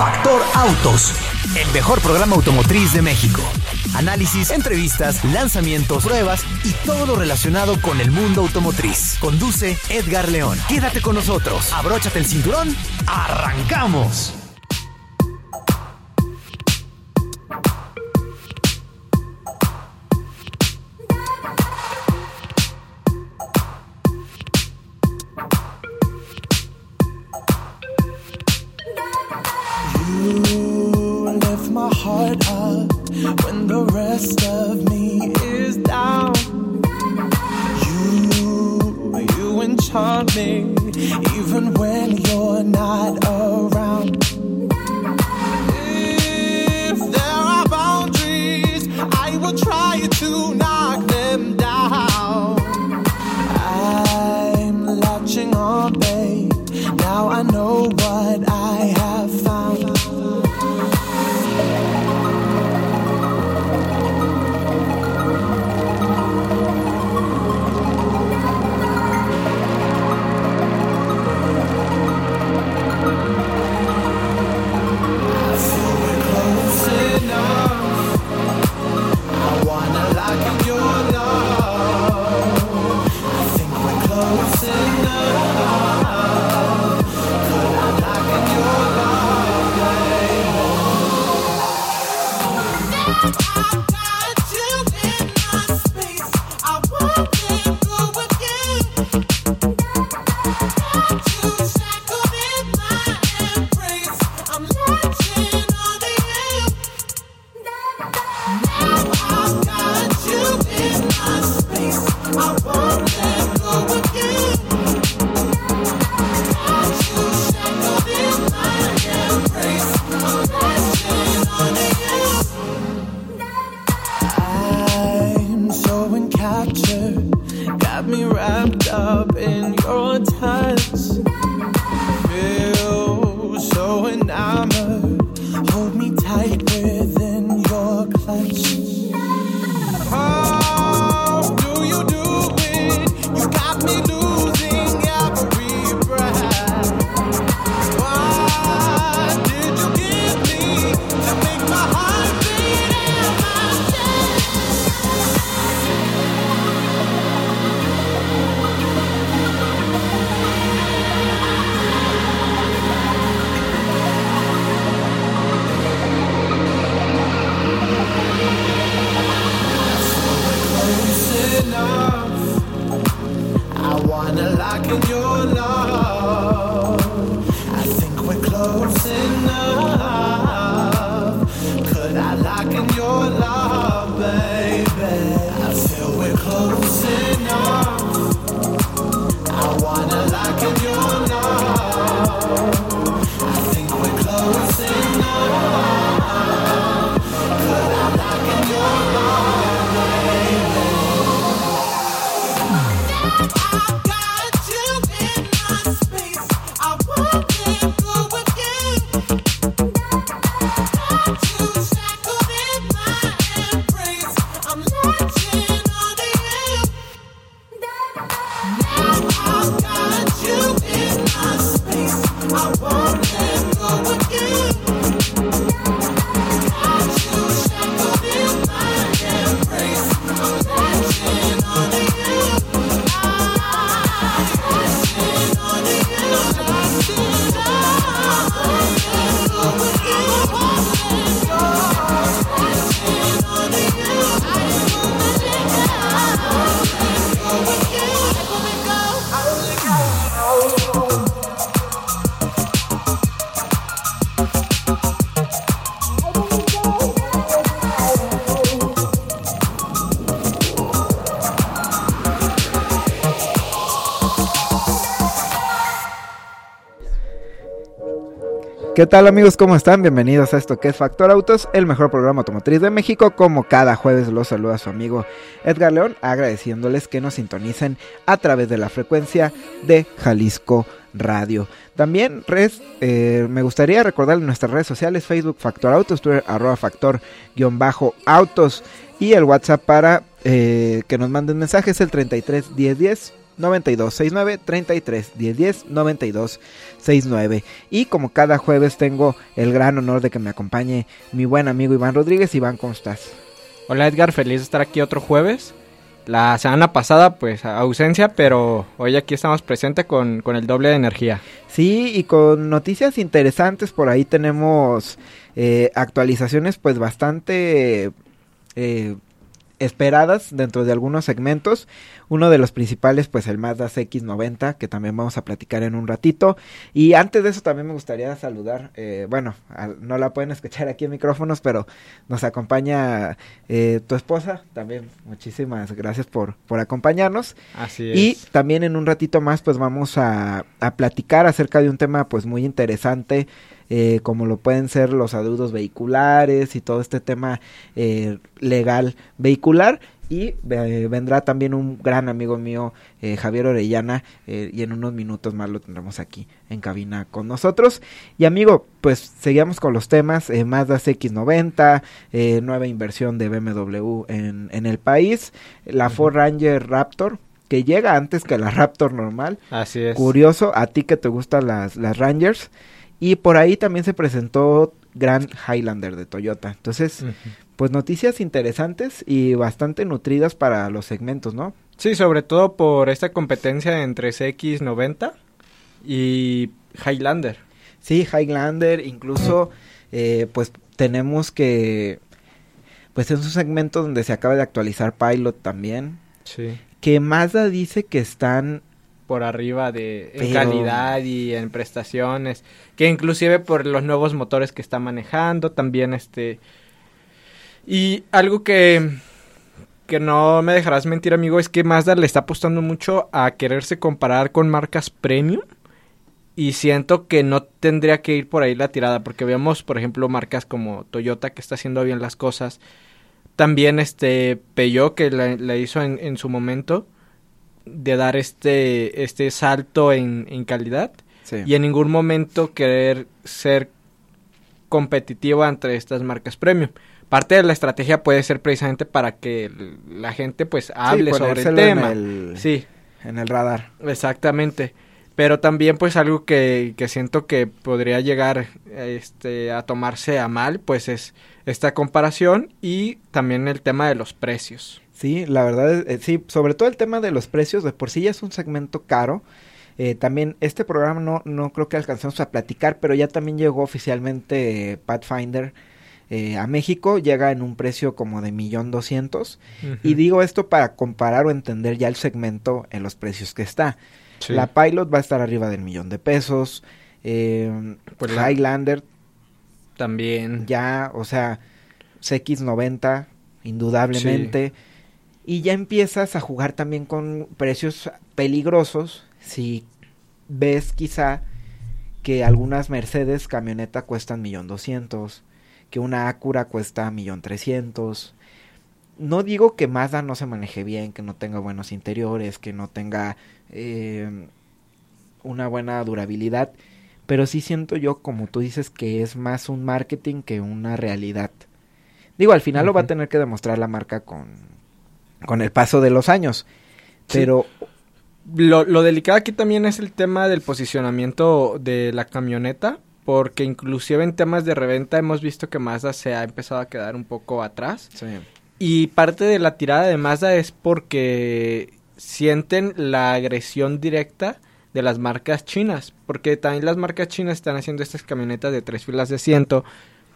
Factor Autos, el mejor programa automotriz de México. Análisis, entrevistas, lanzamientos, pruebas y todo lo relacionado con el mundo automotriz. Conduce Edgar León. Quédate con nosotros. Abróchate el cinturón. ¡Arrancamos! my heart up when the rest of me is down. You, you enchant me even when you're not around. ¿Qué tal amigos? ¿Cómo están? Bienvenidos a esto que es Factor Autos, el mejor programa automotriz de México. Como cada jueves los saluda su amigo Edgar León, agradeciéndoles que nos sintonicen a través de la frecuencia de Jalisco Radio. También eh, me gustaría recordarles nuestras redes sociales, Facebook Factor Autos, Twitter arroba Factor-Autos y el WhatsApp para eh, que nos manden mensajes el 33 10 10 9269 33 1010 9269 y como cada jueves tengo el gran honor de que me acompañe mi buen amigo Iván Rodríguez. Iván, ¿cómo estás? Hola Edgar, feliz de estar aquí otro jueves. La semana pasada pues ausencia, pero hoy aquí estamos presentes con, con el doble de energía. Sí, y con noticias interesantes, por ahí tenemos eh, actualizaciones pues bastante... Eh, esperadas dentro de algunos segmentos. Uno de los principales, pues el Mazda CX90, que también vamos a platicar en un ratito. Y antes de eso también me gustaría saludar, eh, bueno, no la pueden escuchar aquí en micrófonos, pero nos acompaña eh, tu esposa. También muchísimas gracias por, por acompañarnos. Así es. Y también en un ratito más, pues vamos a, a platicar acerca de un tema pues muy interesante eh, como lo pueden ser los adeudos vehiculares y todo este tema eh, legal vehicular. Y eh, vendrá también un gran amigo mío, Javier Orellana, y en unos minutos más lo tendremos aquí en cabina con nosotros. Y amigo, pues seguimos con los temas, Mazda CX90, nueva inversión de BMW en, en el país, la Ford Ranger Raptor, que llega antes que la Raptor normal. Así es. Curioso, a ti que te gustan las, las Rangers. Y por ahí también se presentó Grand Highlander de Toyota. Entonces, pues noticias interesantes y bastante nutridas para los segmentos, ¿no? Sí, sobre todo por esta competencia entre CX90 y Highlander. Sí, Highlander, incluso, eh, pues tenemos que, pues es un segmento donde se acaba de actualizar Pilot también. Sí. Que Mazda dice que están por arriba de en calidad y en prestaciones, que inclusive por los nuevos motores que está manejando, también este y algo que que no me dejarás mentir, amigo, es que Mazda le está apostando mucho a quererse comparar con marcas premium y siento que no tendría que ir por ahí la tirada porque vemos, por ejemplo, marcas como Toyota que está haciendo bien las cosas, también este Peugeot que le hizo en, en su momento de dar este, este salto en, en calidad y en ningún momento querer ser competitivo entre estas marcas premium. Parte de la estrategia puede ser precisamente para que la gente pues hable sobre el tema. En el, sí. En el radar. Exactamente. Pero también pues algo que, que siento que podría llegar este, a tomarse a mal pues es esta comparación y también el tema de los precios. Sí, la verdad, eh, sí, sobre todo el tema de los precios, de por sí ya es un segmento caro. Eh, también este programa no, no creo que alcancemos a platicar, pero ya también llegó oficialmente Pathfinder eh, a México, llega en un precio como de millón doscientos. Y digo esto para comparar o entender ya el segmento en los precios que está. La Pilot va a estar arriba del millón de pesos. Eh, pues Highlander también. Ya, o sea, CX90, indudablemente. Y ya empiezas a jugar también con precios peligrosos. Si ves quizá que algunas Mercedes camioneta cuestan millón doscientos, que una Acura cuesta millón trescientos. No digo que Mazda no se maneje bien, que no tenga buenos interiores, que no tenga eh, una buena durabilidad, pero sí siento yo, como tú dices, que es más un marketing que una realidad. Digo, al final lo va a tener que demostrar la marca con, con el paso de los años. Pero lo, lo, delicado aquí también es el tema del posicionamiento de la camioneta, porque inclusive en temas de reventa hemos visto que Mazda se ha empezado a quedar un poco atrás. Sí. Y parte de la tirada de Mazda es porque sienten la agresión directa de las marcas chinas, porque también las marcas chinas están haciendo estas camionetas de tres filas de asiento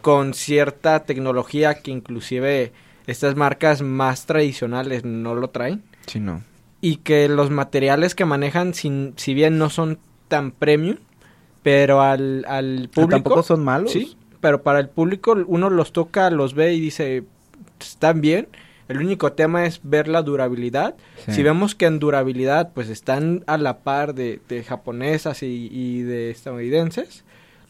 con cierta tecnología que inclusive estas marcas más tradicionales no lo traen. Sí, no. Y que los materiales que manejan, sin, si bien no son tan premium, pero al, al público... ¿Tampoco son malos? Sí, pero para el público uno los toca, los ve y dice, están bien. El único tema es ver la durabilidad. Si vemos que en durabilidad pues están a la par de, de japonesas y, y, de estadounidenses,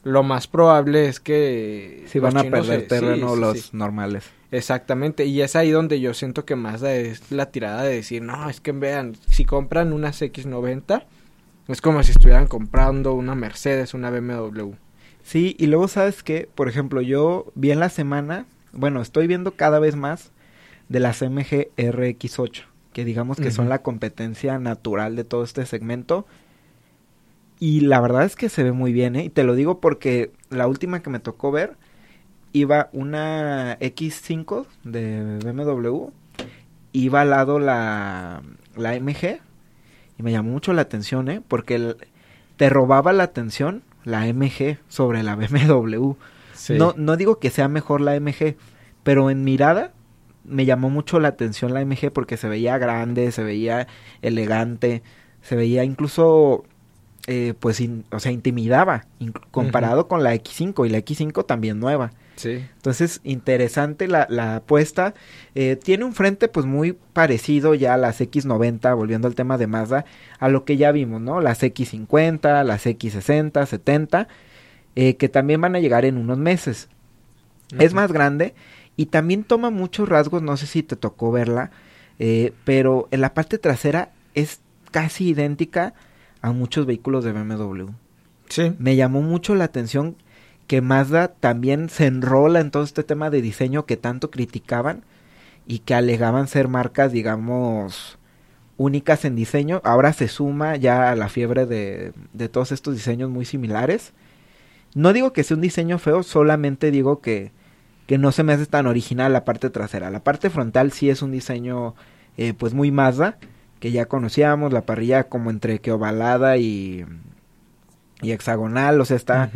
lo más probable es que... Si van a perder terreno los normales. Exactamente, y es ahí donde yo siento que Mazda es la tirada de decir, no, es que vean, si compran una X90, es como si estuvieran comprando una Mercedes, una BMW. Sí, y luego sabes que, por ejemplo, yo vi en la semana, bueno, estoy viendo cada vez más de las MG RX8, que digamos que son la competencia natural de todo este segmento. Y la verdad es que se ve muy bien, ¿eh? Y te lo digo porque la última que me tocó ver iba una X5 de BMW, iba al lado la, la MG, y me llamó mucho la atención, ¿eh? Porque te robaba la atención la MG sobre la BMW. No, no digo que sea mejor la MG, pero en mirada me llamó mucho la atención la MG porque se veía grande, se veía elegante, se veía incluso, eh, pues, o sea, intimidaba comparado con la X5 y la X5 también nueva. Sí. Entonces, interesante la, la apuesta. Eh, tiene un frente pues muy parecido ya a las X90, volviendo al tema de Mazda, a lo que ya vimos, ¿no? Las X50, las X60, 70, eh, que también van a llegar en unos meses. Es más grande y también toma muchos rasgos, no sé si te tocó verla, eh, pero en la parte trasera es casi idéntica a muchos vehículos de BMW. Sí. Me llamó mucho la atención que Mazda también se enrola en todo este tema de diseño que tanto criticaban y que alegaban ser marcas, digamos, únicas en diseño. Ahora se suma ya a la fiebre de, de todos estos diseños muy similares. No digo que sea un diseño feo, solamente digo que que no se me hace tan original la parte trasera. La parte frontal sí es un diseño eh, pues muy Mazda, que ya conocíamos, la parrilla como entre que ovalada y, y hexagonal, o sea, está,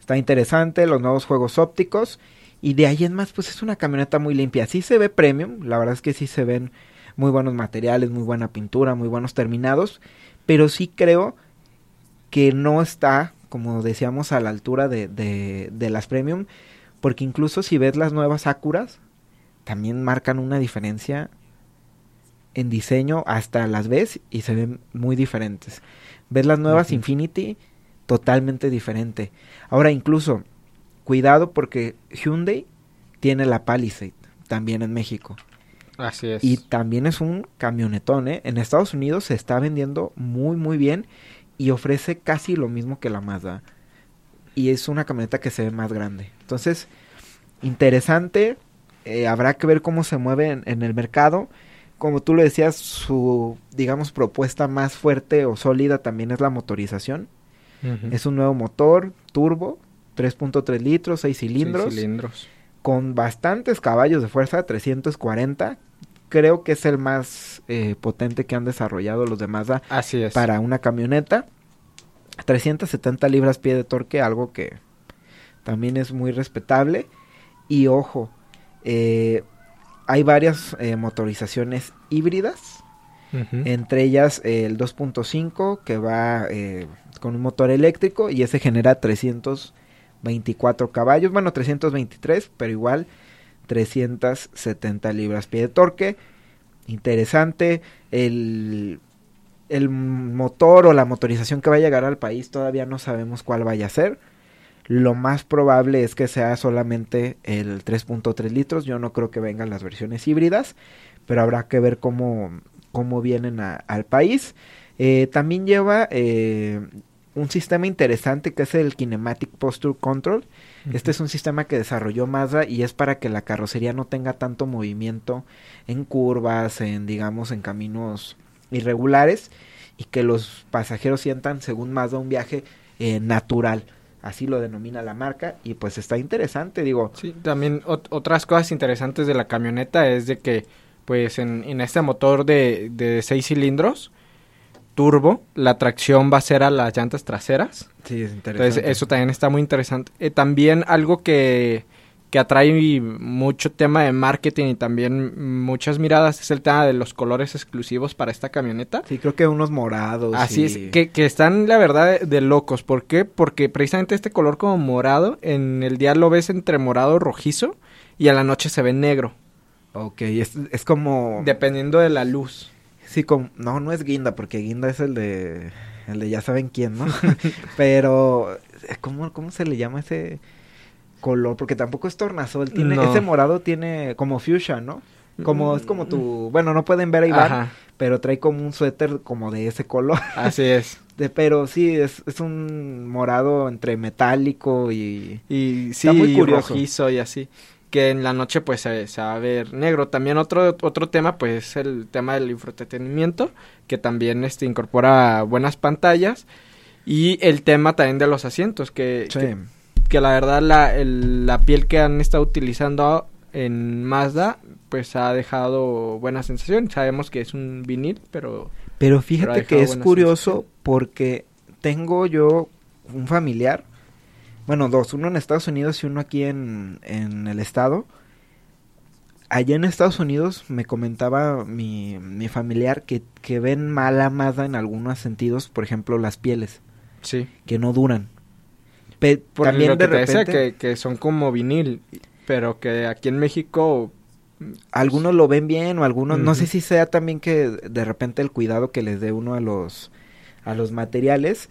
está interesante, los nuevos juegos ópticos, y de ahí en más pues es una camioneta muy limpia, sí se ve premium, la verdad es que sí se ven muy buenos materiales, muy buena pintura, muy buenos terminados, pero sí creo que no está, como decíamos, a la altura de, de, de las premium, porque incluso si ves las nuevas Acuras, también marcan una diferencia en diseño, hasta las ves y se ven muy diferentes. Ves las nuevas Infinity, totalmente diferente. Ahora incluso, cuidado porque Hyundai tiene la Palisade también en México. Así es. Y también es un camionetón, ¿eh? En Estados Unidos se está vendiendo muy, muy bien y ofrece casi lo mismo que la Mazda y es una camioneta que se ve más grande. Entonces, interesante. Eh, habrá que ver cómo se mueve en, el mercado. Como tú lo decías, su, digamos, propuesta más fuerte o sólida también es la motorización. Es un nuevo motor turbo, 3.3 litros, 6 cilindros. cilindros. Con bastantes caballos de fuerza, 340. Creo que es el más eh, potente que han desarrollado los demás Así es. para una camioneta. 370 libras pie de torque, algo que también es muy respetable. Y ojo, eh, hay varias eh, motorizaciones híbridas, entre ellas el 2.5 que va eh, con un motor eléctrico y ese genera 324 caballos, bueno 323, pero igual 370 libras pie de torque. Interesante, el el motor o la motorización que va a llegar al país todavía no sabemos cuál vaya a ser. Lo más probable es que sea solamente el 3.3 litros. Yo no creo que vengan las versiones híbridas, pero habrá que ver cómo, cómo vienen al país. Eh, también lleva eh, un sistema interesante que es el Kinematic Posture Control. Este es un sistema que desarrolló Mazda y es para que la carrocería no tenga tanto movimiento en curvas, en digamos en caminos irregulares y que los pasajeros sientan, según de un viaje eh, natural. Así lo denomina la marca y pues está interesante, digo. Sí, también otras cosas interesantes de la camioneta es de que pues en, en este motor de, de seis cilindros turbo, la tracción va a ser a las llantas traseras. Sí, es interesante. Entonces eso también está muy interesante. Eh, también algo que que atrae mucho tema de marketing y también muchas miradas es el tema de los colores exclusivos para esta camioneta. Sí, creo que unos morados. Así es, que, que, están la verdad de, locos. ¿Por qué? Porque precisamente este color como morado, en el día lo ves entre morado rojizo y a la noche se ve negro. Ok, es, es como... Dependiendo de la luz. Sí, como... No, no es guinda, porque guinda es el de... El de ya saben quién, ¿no? Pero... ¿cómo, ¿Cómo se le llama ese...? Color, porque tampoco es tornasol, tiene, ese morado tiene como fuchsia, ¿no? Como, es como tu, bueno, no pueden ver a Iván, pero trae como un suéter como de ese color. Así es. De, pero sí, es, es un morado entre metálico y... Y sí, muy curioso. rojizo y así. que en la noche pues se, va a ver negro. También otro, otro tema pues es el tema del infoentretenimiento, que también este, incorpora buenas pantallas. Y el tema también de los asientos, que, que, la verdad la, la piel que han estado utilizando en Mazda pues ha dejado buena sensación. Sabemos que es un vinil, pero... Pero fíjate que es curioso porque tengo yo un familiar bueno, dos, uno en Estados Unidos y uno aquí en, en el estado. Allá en Estados Unidos me comentaba mi, mi familiar que, que ven mala Mazda en algunos sentidos, por ejemplo, las pieles. Sí. Que no duran. Por también de repente, que, que son como vinil, pero que aquí en México algunos lo ven bien o algunos no sé si sea también que de repente el cuidado que les dé uno a los a los materiales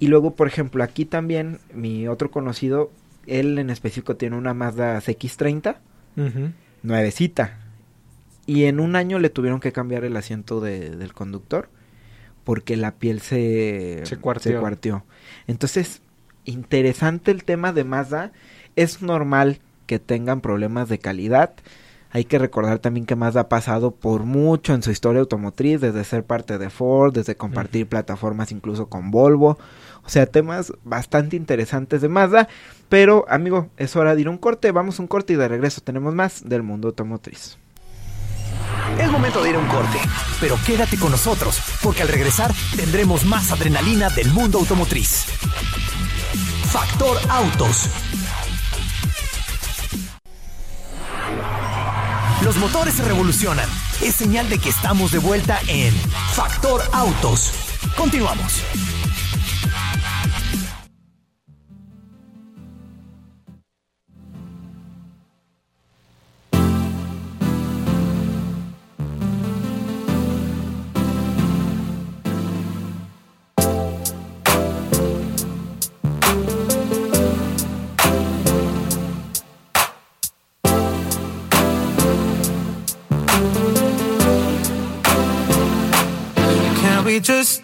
y luego, por ejemplo, aquí también mi otro conocido, él en específico tiene una Mazda CX30, nuevecita. Y en un año le tuvieron que cambiar el asiento del conductor porque la piel se, se, cuarteó. Entonces, interesante el tema de Mazda. Es normal que tengan problemas de calidad. Hay que recordar también que Mazda ha pasado por mucho en su historia automotriz, desde ser parte de Ford, desde compartir plataformas incluso con Volvo. O sea, temas bastante interesantes de Mazda. Pero, amigo, es hora de ir a un corte. Vamos a un corte y de regreso tenemos más del mundo automotriz. Es momento de ir a un corte, pero quédate con nosotros, porque al regresar tendremos más adrenalina del mundo automotriz. Factor Autos. Los motores se revolucionan. Es señal de que estamos de vuelta en Factor Autos. Continuamos. Just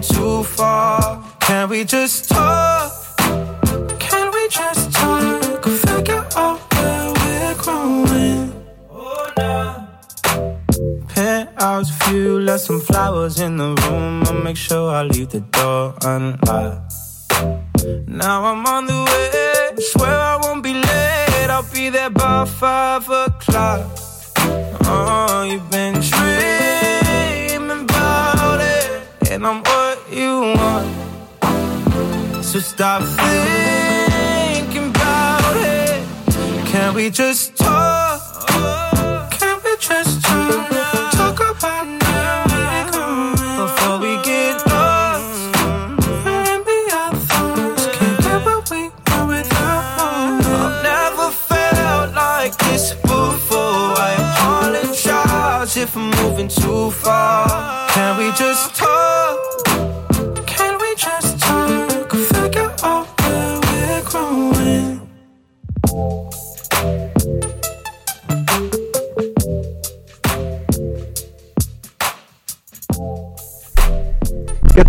I'm too far. Can we just talk? Can we just talk? Figure out where we're growing. Oh, no. Penthouse view, left some flowers in the room. I'll make sure I leave the door unlocked. Now I'm on the way. Swear I won't be late. I'll be there by five o'clock. Oh, you've been dreaming about it, and I'm want. So stop thinking about it. Can we just talk? Can we just talk? About now before we get lost. Can't we want without one. I've never felt like this before. I if I'm moving too far. Can we just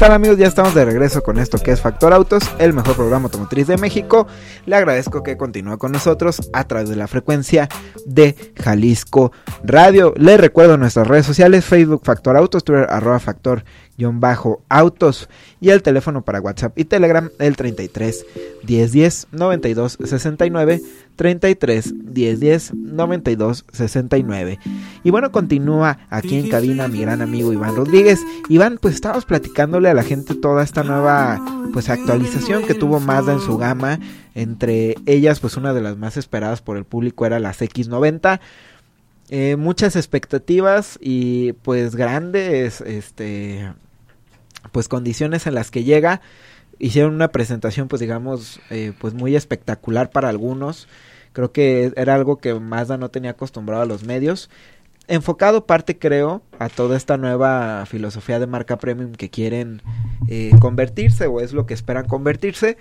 tal amigos? Ya estamos de regreso con esto que es Factor Autos, el mejor programa automotriz de México. Le agradezco que continúe con nosotros a través de la frecuencia de Jalisco Radio. Le recuerdo nuestras redes sociales, Facebook Factor Autos, Twitter arroba Factor autos y el teléfono para WhatsApp y Telegram el 33 10 10 92 69 33 10 10 92 69 y bueno continúa aquí en cabina mi gran amigo Iván Rodríguez. Iván pues estábamos platicándole a la gente toda esta nueva pues actualización que tuvo Mazda en su gama. Entre ellas pues una de las más esperadas por el público era las X90 eh, muchas expectativas y pues grandes este pues condiciones en las que llega. Hicieron una presentación pues digamos eh, pues muy espectacular para algunos. Creo que era algo que Mazda no tenía acostumbrado a los medios. Enfocado parte creo a toda esta nueva filosofía de marca premium que quieren eh, convertirse o es lo que esperan convertirse.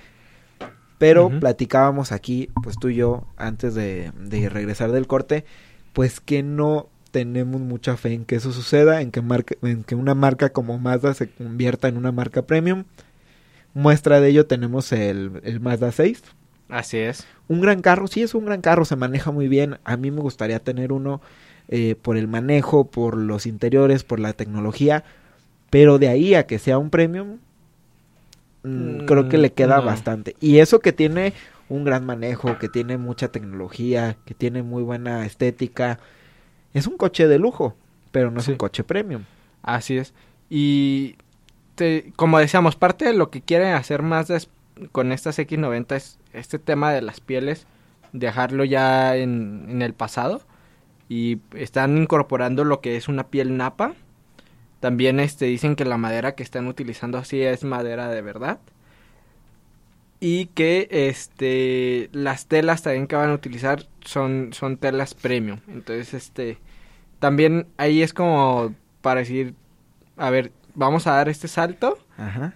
Pero platicábamos aquí pues tú y yo antes de, de regresar del corte pues que no tenemos mucha fe en que eso suceda, en que, marca, en que una marca como Mazda se convierta en una marca premium. Muestra de ello tenemos el, el Mazda 6. Así es. Un gran carro, sí es un gran carro, se maneja muy bien. A mí me gustaría tener uno eh, por el manejo, por los interiores, por la tecnología. Pero de ahí a que sea un premium, mm, creo que le queda bastante. Y eso que tiene un gran manejo, que tiene mucha tecnología, que tiene muy buena estética, es un coche de lujo, pero no es un coche premium. Así es. Y como decíamos, parte de lo que quieren hacer más con estas X90 es este tema de las pieles, dejarlo ya en, el pasado. Y están incorporando lo que es una piel napa. También este, dicen que la madera que están utilizando así es madera de verdad. Y que este las telas también que van a utilizar son, son telas premium. Entonces, este, también ahí es como para decir, a ver, vamos a dar este salto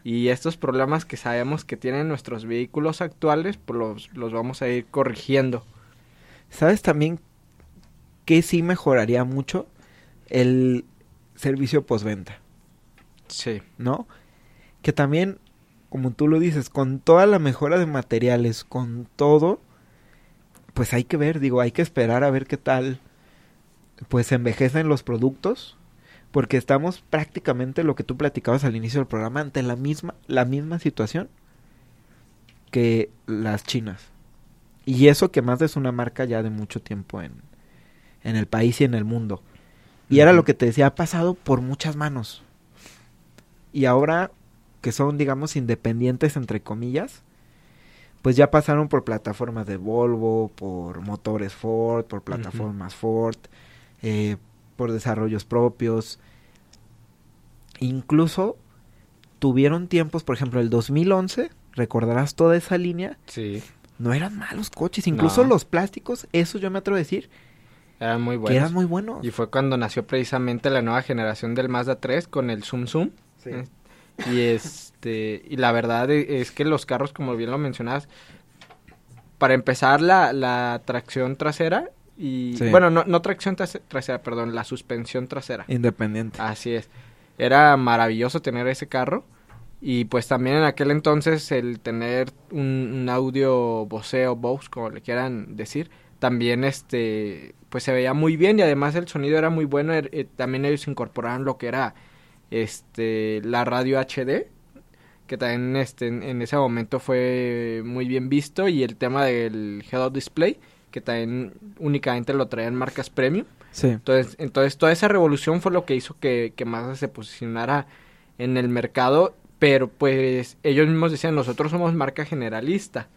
y estos problemas que sabemos que tienen nuestros vehículos actuales, pues los, los vamos a ir corrigiendo. ¿Sabes también que sí mejoraría mucho? El servicio postventa. Sí. ¿No? Que también, como tú lo dices, con toda la mejora de materiales, con todo, pues hay que ver, digo, hay que esperar a ver qué tal pues envejecen los productos porque estamos prácticamente lo que tú platicabas al inicio del programa ante la misma la misma situación que las chinas. Y eso que más es una marca ya de mucho tiempo en, en el país y en el mundo. Y era lo que te decía, ha pasado por muchas manos. Y ahora que son, digamos, independientes, entre comillas, pues ya pasaron por plataformas de Volvo, por motores Ford, por plataformas Ford, eh, por desarrollos propios. Incluso tuvieron tiempos, por ejemplo, el 2011, recordarás toda esa línea. Sí. No eran malos coches, incluso los plásticos, eso yo me atrevo a decir. Eran muy buenos. Que eran muy buenos. Y fue cuando nació precisamente la nueva generación del Mazda 3 con el Zoom Zoom. Sí. Eh, y este y la verdad e, es que los carros, como bien lo mencionabas, para empezar la, la tracción trasera y bueno, no, no tracción trasera, perdón, la suspensión trasera. Independiente. Así es. Era maravilloso tener ese carro. Y pues también en aquel entonces el tener un, audio voceo, Bose, como le quieran decir, también este pues se veía muy bien y además el sonido era muy bueno. Er, eh, también ellos incorporaron lo que era este la radio HD que también este en, ese momento fue muy bien visto y el tema del head-up display que también únicamente lo traían marcas premium sí. entonces entonces toda esa revolución fue lo que hizo que, que Mazda se posicionara en el mercado pero pues ellos mismos decían nosotros somos marca generalista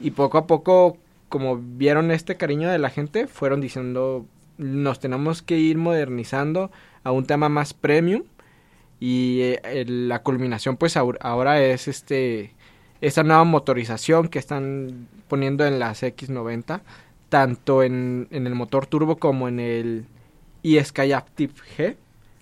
y poco a poco como vieron este cariño de la gente fueron diciendo nos tenemos que ir modernizando a un tema más premium y eh, la culminación pues ahora es este esta nueva motorización que están poniendo en las X90 tanto en, en el motor turbo como en el eSky Active G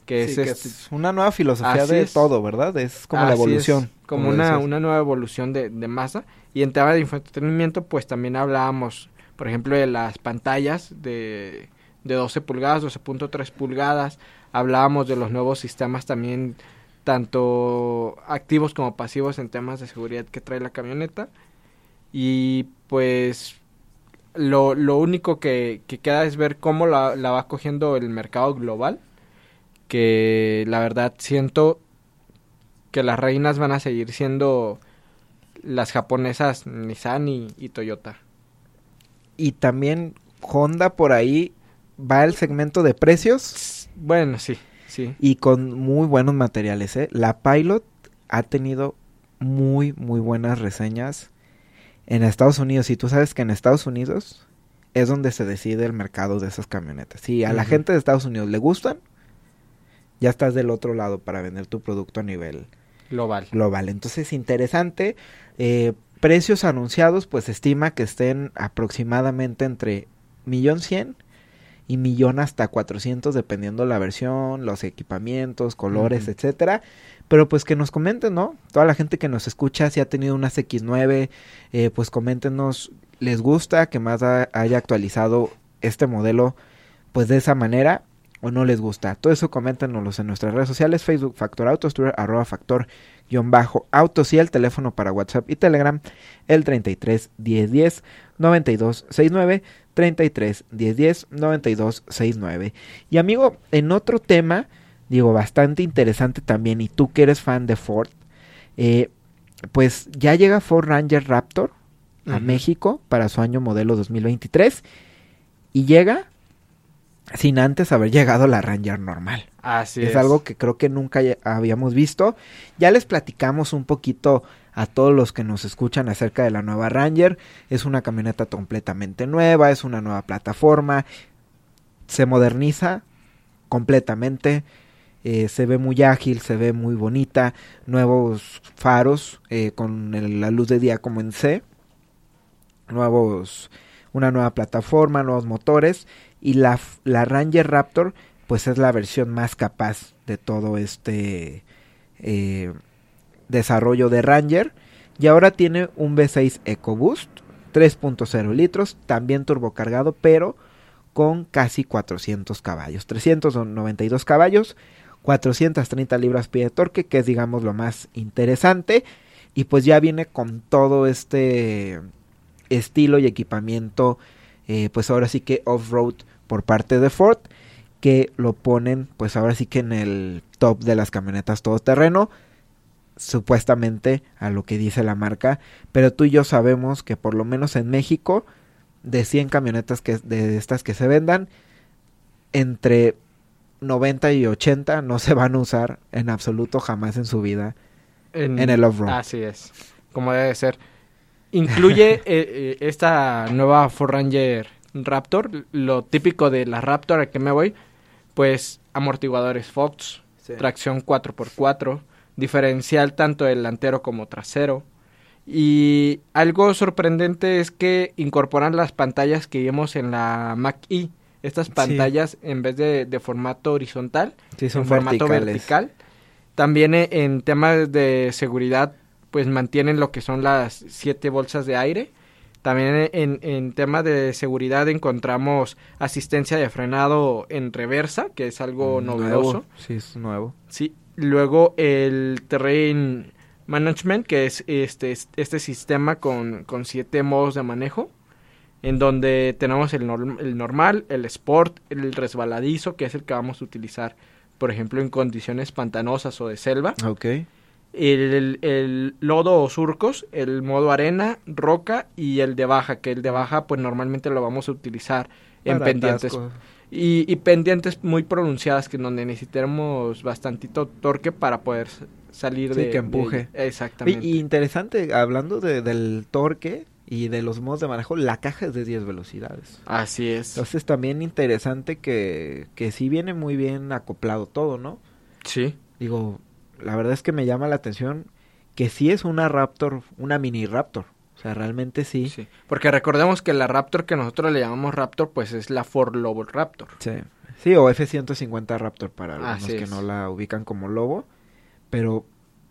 que, es, este una nueva filosofía de todo, ¿verdad? Es como la evolución. como una, una nueva evolución de, de masa. Y en tema de entretenimiento, pues también hablábamos, por ejemplo, de las pantallas de, de 12 pulgadas, 12.3 pulgadas, hablábamos de los nuevos sistemas también tanto activos como pasivos en temas de seguridad que trae la camioneta. Y pues lo, lo único que, que, queda es ver cómo la, la, va cogiendo el mercado global. Que la verdad siento que las reinas van a seguir siendo las japonesas Nissan y, y Toyota. Y también Honda por ahí va el segmento de precios. Bueno, sí, sí. Y con muy buenos materiales, ¿eh? La Pilot ha tenido muy, muy buenas reseñas en Estados Unidos. Y tú sabes que en Estados Unidos es donde se decide el mercado de esas camionetas. Si a la gente de Estados Unidos le gustan, ya estás del otro lado para vender tu producto a nivel global. global. Entonces, interesante. Eh, precios anunciados, pues estima que estén aproximadamente entre millón cien y millón hasta 400 dependiendo la versión, los equipamientos, colores, etcétera. Pero pues que nos comenten, ¿no? Toda la gente que nos escucha, si ha tenido unas X9, eh, pues coméntenos, ¿les gusta que más haya actualizado este modelo pues de esa manera o no les gusta? Todo eso coméntenos en nuestras redes sociales, Facebook Factor Autos, Twitter arroba Factor autos y el teléfono para WhatsApp y Telegram el 33 10 10 92 69 33 10 10 92 69 y amigo en otro tema digo bastante interesante también y tú que eres fan de Ford eh, pues ya llega Ford Ranger Raptor a uh -huh. México para su año modelo 2023 y llega sin antes haber llegado la Ranger normal. Así es, es. algo que creo que nunca habíamos visto. Ya les platicamos un poquito a todos los que nos escuchan acerca de la nueva Ranger. Es una camioneta completamente nueva, es una nueva plataforma. Se moderniza completamente. Eh, se ve muy ágil, se ve muy bonita. Nuevos faros eh, con el, la luz de día como en C. Nuevos, una nueva plataforma, nuevos motores. Y la, la Ranger Raptor pues es la versión más capaz de todo este eh, desarrollo de Ranger. Y ahora tiene un V6 EcoBoost, 3.0 litros, también turbocargado, pero con casi 400 caballos. 392 caballos, 430 libras pie de torque, que es digamos lo más interesante. Y pues ya viene con todo este estilo y equipamiento, eh, pues ahora sí que off-road por parte de Ford que lo ponen pues ahora sí que en el top de las camionetas todoterreno supuestamente a lo que dice la marca. Pero tú y yo sabemos que por lo menos en México de 100 camionetas que de estas que se vendan entre 90 y 80 no se van a usar en absoluto jamás en su vida en, en el off-road. Así es como debe ser. Incluye eh, eh, esta nueva Ford Ranger Raptor lo típico de la Raptor a que me voy pues amortiguadores Fox, sí. tracción 4x4, diferencial tanto delantero como trasero. Y algo sorprendente es que incorporan las pantallas que vimos en la Mac E. Estas pantallas sí. en vez de, de, formato horizontal, sí, son en formato vertical. También en temas de seguridad, pues mantienen lo que son las siete bolsas de aire. También en, en tema de seguridad encontramos asistencia de frenado en reversa, que es algo Mm, novedoso. Nuevo. Sí, es nuevo. Sí. Luego el terrain management, que es este, este sistema con, con siete modos de manejo, en donde tenemos el, norm, el normal, el sport, el resbaladizo, que es el que vamos a utilizar, por ejemplo, en condiciones pantanosas o de selva. Ok. El, el, lodo o surcos, el modo arena, roca y el de baja, que el de baja pues normalmente lo vamos a utilizar en Para pendientes. atasco. Y, y, pendientes muy pronunciadas que donde necesitemos bastantito torque para poder salir Sí, de... que empuje. de- exactamente. Y, y interesante, hablando de- del torque y de los modos de manejo, la caja es de 10 velocidades. Así es. Entonces también interesante que, que sí viene muy bien acoplado todo, ¿no? Sí. Digo, la verdad es que me llama la atención que sí es una Raptor, una mini Raptor. O sea, realmente sí. Sí. Porque recordemos que la Raptor que nosotros le llamamos Raptor, pues es la Ford Lobo Raptor. Sí, Sí, o F-150 Raptor para los Así que es. no la ubican como lobo. Pero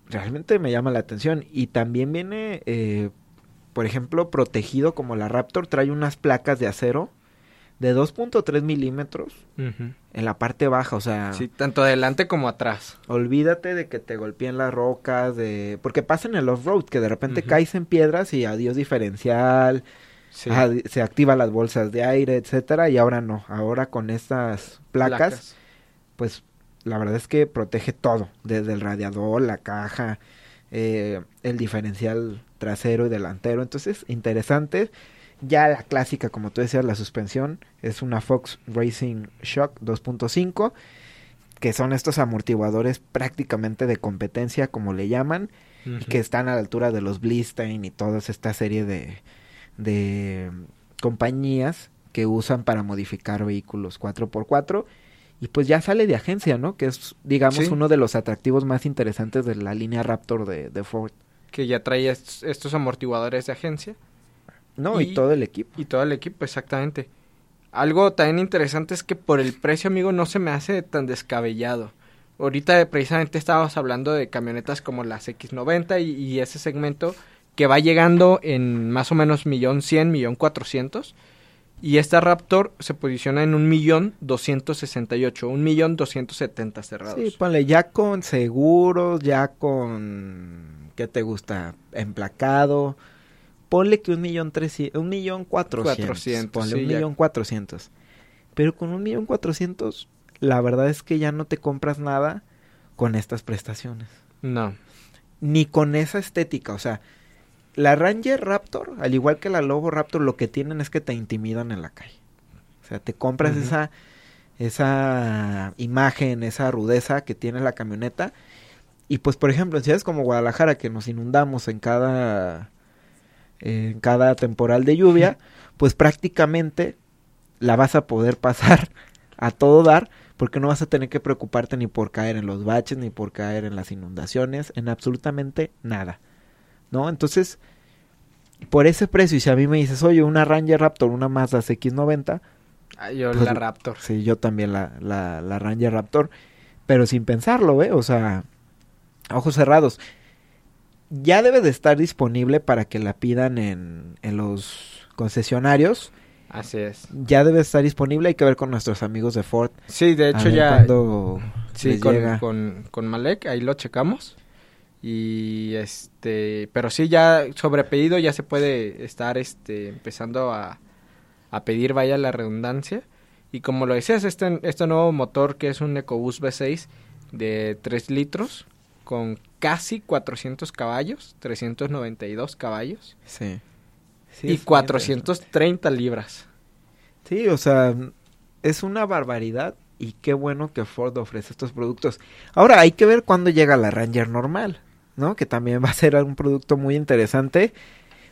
realmente me llama la atención. Y también viene, eh, por ejemplo, protegido como la Raptor. Trae unas placas de acero de 2.3 milímetros en la parte baja, o sea... Sí, tanto adelante como atrás. Olvídate de que te golpeen las rocas, de... Porque pasa en el off-road, que de repente caes en piedras y adiós diferencial, se activan las bolsas de aire, etcétera, y ahora no, ahora con estas placas, pues la verdad es que protege todo, desde el radiador, la caja, eh, el diferencial trasero y delantero, entonces interesante ya la clásica, como tú decías, la suspensión es una Fox Racing Shock 2.5, que son estos amortiguadores prácticamente de competencia, como le llaman, que están a la altura de los Blistein y toda esta serie de, de compañías que usan para modificar vehículos 4x4 y pues ya sale de agencia, ¿no? Que es, digamos, uno de los atractivos más interesantes de la línea Raptor de, de Ford. Que ya trae estos amortiguadores de agencia. No, y, todo el equipo. Y todo el equipo, exactamente. Algo también interesante es que por el precio, amigo, no se me hace tan descabellado. Ahorita precisamente estábamos hablando de camionetas como las X90 y, ese segmento que va llegando en más o menos millón cien, millón cuatrocientos. Y esta Raptor se posiciona en un millón doscientos sesenta y ocho, un millón doscientos setenta cerrados. Sí, ponle ya con seguros, ya con... ¿Qué te gusta? Emplacado ponle que un millón trescientos, un millón cuatrocientos, ponle un millón cuatrocientos. Pero con un millón cuatrocientos, la verdad es que ya no te compras nada con estas prestaciones. No. Ni con esa estética, o sea, la Ranger Raptor, al igual que la Lobo Raptor, lo que tienen es que te intimidan en la calle. O sea, te compras esa esa imagen, esa rudeza que tiene la camioneta. Y pues, por ejemplo, en ciudades como Guadalajara, que nos inundamos en cada en cada temporal de lluvia, pues prácticamente la vas a poder pasar a todo dar porque no vas a tener que preocuparte ni por caer en los baches, ni por caer en las inundaciones, en absolutamente nada. ¿No? Entonces, por ese precio, y si a mí me dices, oye, una Ranger Raptor, una Mazda X90. Ah, yo pues, la Raptor. Sí, yo también la, la, la Ranger Raptor. Pero sin pensarlo, ¿eh? O sea, ojos cerrados ya debe de estar disponible para que la pidan en, en los concesionarios. Así es. Ya debe estar disponible, hay que ver con nuestros amigos de Ford. Sí, de hecho ya... Sí, con, con, con, Malek, ahí lo checamos. Y este, pero sí, ya sobre pedido ya se puede estar este, empezando a, a pedir, vaya la redundancia. Y como lo decías, este, este nuevo motor que es un EcoBoost V6 de 3 litros, con casi 400 caballos, 392 caballos. Sí. y 430 libras. Sí, o sea, es una barbaridad y qué bueno que Ford ofrece estos productos. Ahora hay que ver cuándo llega la Ranger normal, ¿no? Que también va a ser un producto muy interesante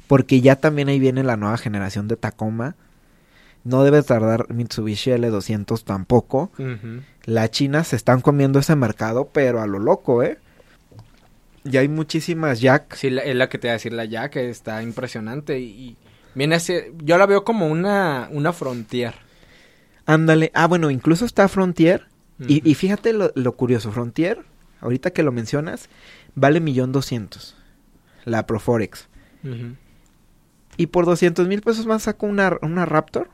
porque ya también ahí viene la nueva generación de Tacoma. No debe tardar Mitsubishi L200 tampoco. La China se están comiendo ese mercado, pero a lo loco, ¿eh? Ya hay muchísimas Jack. Sí, es la que te voy a decir, la Jack está impresionante y, viene a ser, yo la veo como una, una Frontier. Ándale, ah bueno, incluso está Frontier y, fíjate lo, curioso, Frontier, ahorita que lo mencionas, vale millón doscientos, la Proforex. Y por doscientos mil pesos más saco una, una Raptor.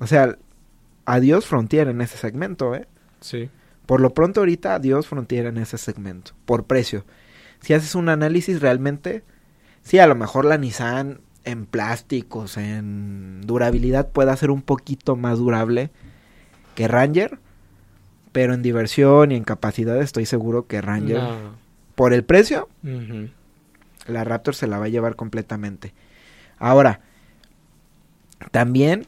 O sea, adiós Frontier en ese segmento, ¿eh? Sí. Por lo pronto ahorita adiós Frontier en ese segmento, por precio si haces un análisis realmente, sí, a lo mejor la Nissan en plásticos, en durabilidad puede ser un poquito más durable que Ranger, pero en diversión y en capacidad estoy seguro que Ranger, por el precio, la Raptor se la va a llevar completamente. Ahora, también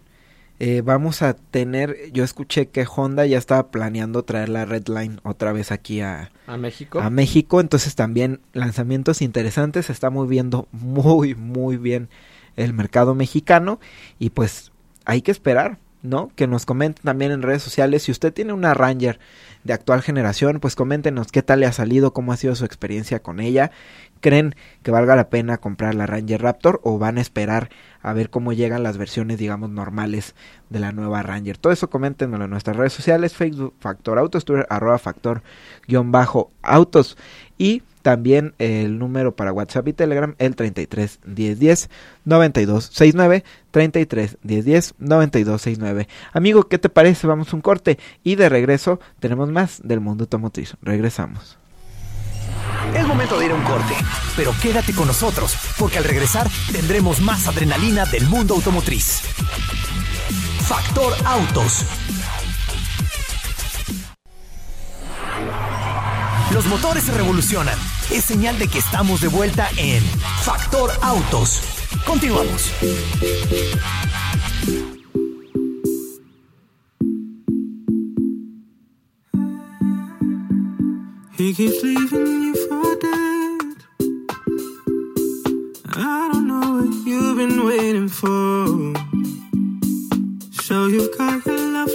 eh, vamos a tener, yo escuché que Honda ya estaba planeando traer la Redline otra vez aquí a, a México. A México, entonces también lanzamientos interesantes, se está moviendo muy, muy bien el mercado mexicano. Y pues hay que esperar, ¿no? Que nos comenten también en redes sociales. Si usted tiene una Ranger de actual generación, pues coméntenos qué tal le ha salido, cómo ha sido su experiencia con ella. ¿Creen que valga la pena comprar la Ranger Raptor o van a esperar a ver cómo llegan las versiones, digamos, normales de la nueva Ranger? Todo eso coméntenoslo en nuestras redes sociales, Facebook Factor Autos, Twitter arroba Factor guion bajo Autos. Y También el número para WhatsApp y Telegram, el 33 10 10 92 69 33 10 10 92 69. Amigo, ¿qué te parece? Vamos a un corte y de regreso tenemos más del mundo automotriz. Regresamos. Es momento de ir a un corte, pero quédate con nosotros, porque al regresar tendremos más adrenalina del mundo automotriz. Factor Autos. Los motores se revolucionan. Es señal de que estamos de vuelta en Factor Autos. Continuamos. He keeps leaving you for dead. I don't know what you've been waiting for. So you've got your love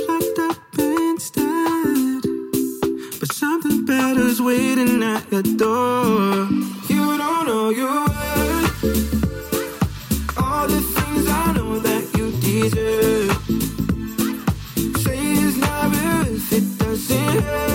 something better's waiting at your door. You don't know your worth. All the things I know that you deserve. Say it's not worth it, doesn't hurt.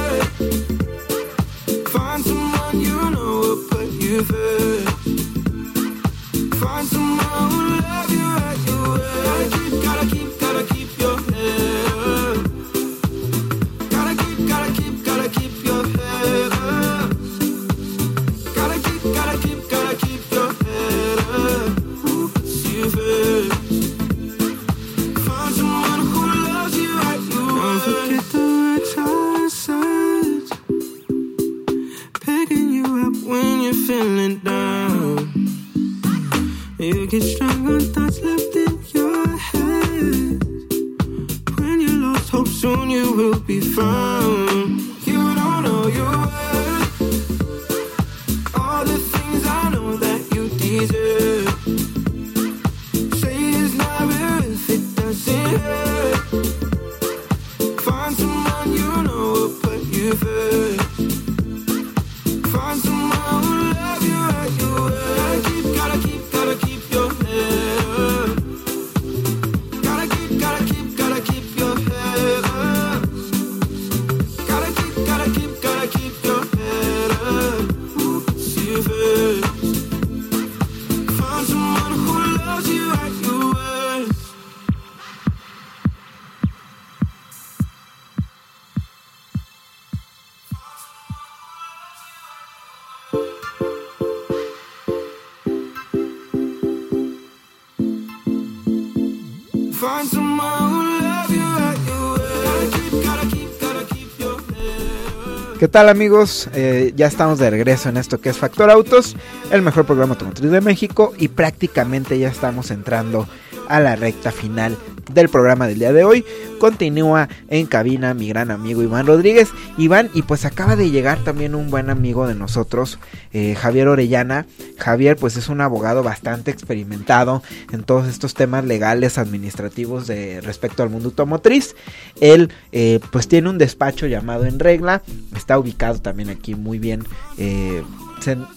¿Qué tal amigos? Eh, ya estamos de regreso en esto que es Factor Autos, el mejor programa automotriz de México y prácticamente ya estamos entrando a la recta final del programa del día de hoy. Continúa en cabina mi gran amigo Iván Rodríguez. Iván, y pues acaba de llegar también un buen amigo de nosotros, eh, Javier Orellana. Javier pues es un abogado bastante experimentado en todos estos temas legales, administrativos de respecto al mundo automotriz. Él eh, pues tiene un despacho llamado En Regla, está ubicado también aquí muy bien. eh,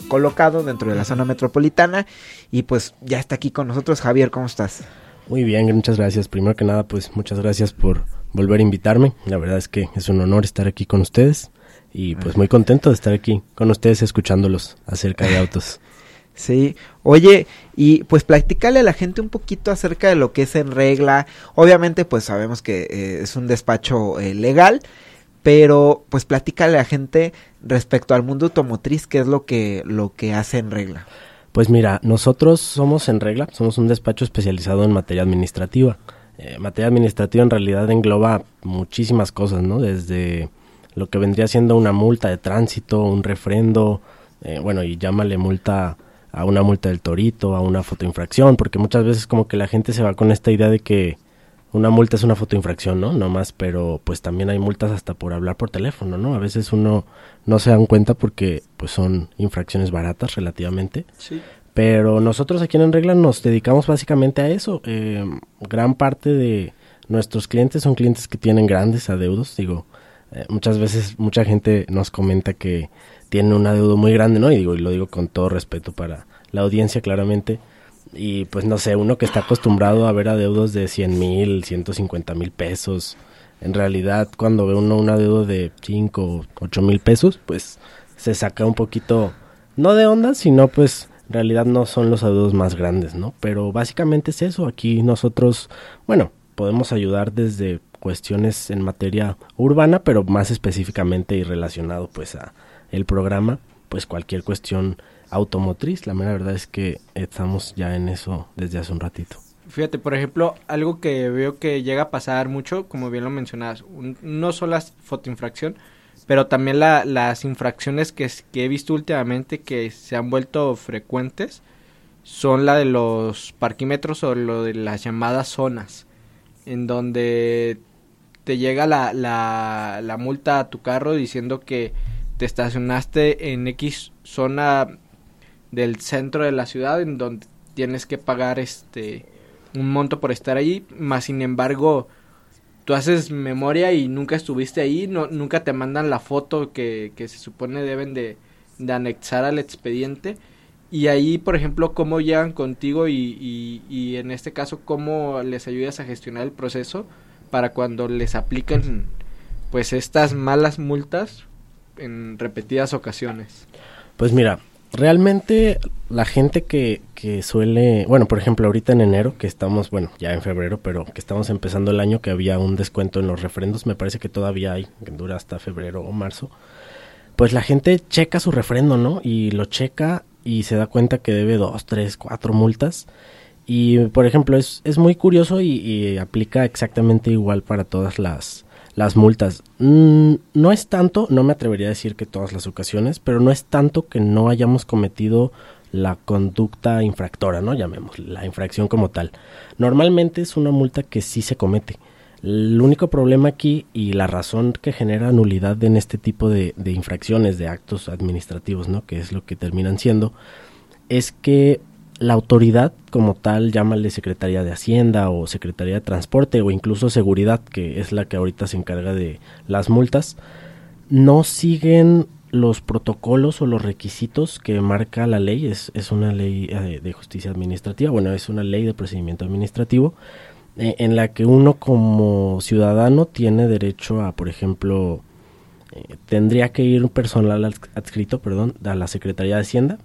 colocado dentro de la zona metropolitana y pues ya está aquí con nosotros Javier, ¿cómo estás? Muy bien, muchas gracias. Primero que nada, pues muchas gracias por volver a invitarme. La verdad es que es un honor estar aquí con ustedes y pues muy contento de estar aquí con ustedes escuchándolos acerca de autos. Sí, oye, y pues platícale a la gente un poquito acerca de lo que es en regla. Obviamente, pues sabemos que eh, es un despacho eh, legal, pero pues platícale a la gente respecto al mundo automotriz, qué es lo que, lo que hace en regla. Pues mira, nosotros somos en regla, somos un despacho especializado en materia administrativa. Eh, materia administrativa en realidad engloba muchísimas cosas, ¿no? Desde lo que vendría siendo una multa de tránsito, un refrendo, eh, bueno, y llámale multa a una multa del torito, a una fotoinfracción, porque muchas veces como que la gente se va con esta idea de que una multa es una fotoinfracción, ¿no? No más, pero pues también hay multas hasta por hablar por teléfono, ¿no? A veces uno no se dan cuenta porque pues son infracciones baratas relativamente. Sí. Pero nosotros aquí en Regla nos dedicamos básicamente a eso. Eh, gran parte de nuestros clientes son clientes que tienen grandes adeudos. Digo, eh, muchas veces mucha gente nos comenta que tienen un adeudo muy grande, ¿no? Y digo, y lo digo con todo respeto para la audiencia, claramente. Y pues no sé, uno que está acostumbrado a ver adeudos de 100 mil, 150 mil pesos. En realidad, cuando ve uno un adeudo de 5 o 8 mil pesos, pues se saca un poquito no de onda, sino pues en realidad no son los adeudos más grandes, ¿no? Pero básicamente es eso, aquí nosotros, bueno, podemos ayudar desde cuestiones en materia urbana, pero más específicamente y relacionado pues a el programa, pues cualquier cuestión automotriz, la mera verdad es que estamos ya en eso desde hace un ratito. Fíjate, por ejemplo, algo que veo que llega a pasar mucho, como bien lo mencionabas, no solo la fotoinfracción, pero también las infracciones que, he visto últimamente que se han vuelto frecuentes son la de los parquímetros o lo de las llamadas zonas, en donde te llega la, la, la multa a tu carro diciendo que te estacionaste en X zona del centro de la ciudad en donde tienes que pagar este un monto por estar ahí, más sin embargo tú haces memoria y nunca estuviste ahí, no, nunca te mandan la foto que, que se supone deben de, de, anexar al expediente. Y ahí por ejemplo cómo llegan contigo y, y, y, en este caso cómo les ayudas a gestionar el proceso para cuando les apliquen pues estas malas multas en repetidas ocasiones. Pues mira, realmente la gente que, que suele, bueno, por ejemplo, ahorita en enero, que estamos, bueno, ya en febrero, pero que estamos empezando el año, que había un descuento en los refrendos, me parece que todavía hay, que dura hasta febrero o marzo, pues la gente checa su refrendo, ¿no? Y lo checa y se da cuenta que debe dos, tres, cuatro multas. Y, por ejemplo, es, es muy curioso y, y aplica exactamente igual para todas las, las multas. Mm, no es tanto, no me atrevería a decir que todas las ocasiones, pero no es tanto que no hayamos cometido la conducta infractora, ¿no? Llamemos la infracción como tal. Normalmente es una multa que sí se comete. El único problema aquí y la razón que genera nulidad en este tipo de, de infracciones, de actos administrativos, ¿no? Que es lo que terminan siendo, es que la autoridad como tal, llámale Secretaría de Hacienda o Secretaría de Transporte o incluso Seguridad, que es la que ahorita se encarga de las multas, no siguen los protocolos o los requisitos que marca la ley. Es, es una ley eh, de justicia administrativa, bueno, es una ley de procedimiento administrativo eh, en la que uno como ciudadano tiene derecho a, por ejemplo, eh, tendría que ir personal adscrito, perdón, a la Secretaría de Hacienda